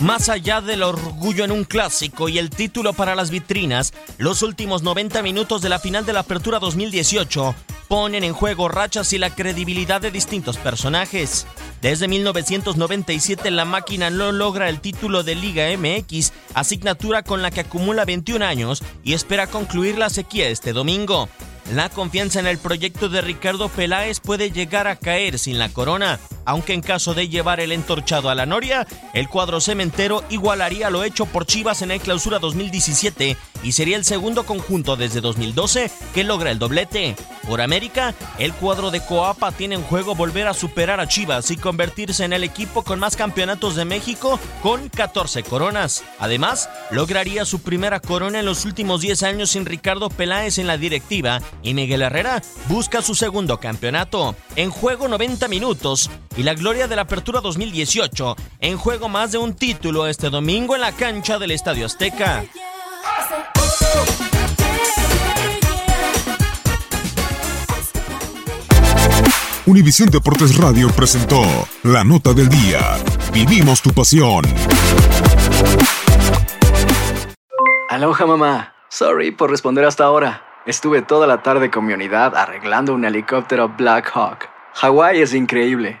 Más allá del orgullo en un clásico y el título para las vitrinas, los últimos 90 minutos de la final de la Apertura 2018 ponen en juego rachas y la credibilidad de distintos personajes. Desde 1997 la máquina no logra el título de Liga MX, asignatura con la que acumula 21 años y espera concluir la sequía este domingo. La confianza en el proyecto de Ricardo Peláez puede llegar a caer sin la corona, aunque en caso de llevar el entorchado a la Noria, el cuadro cementero igualaría lo hecho por Chivas en el clausura 2017 y sería el segundo conjunto desde 2012 que logra el doblete. Por América, el cuadro de Coapa tiene en juego volver a superar a Chivas y convertirse en el equipo con más campeonatos de México con 14 coronas. Además, lograría su primera corona en los últimos 10 años sin Ricardo Peláez en la directiva y Miguel Herrera busca su segundo campeonato. En juego 90 minutos y la gloria de la Apertura 2018. En juego más de un título este domingo en la cancha del Estadio Azteca. Univisión Deportes Radio presentó La Nota del Día. Vivimos tu pasión. Aloha mamá. Sorry por responder hasta ahora. Estuve toda la tarde con mi unidad arreglando un helicóptero Black Hawk. Hawái es increíble.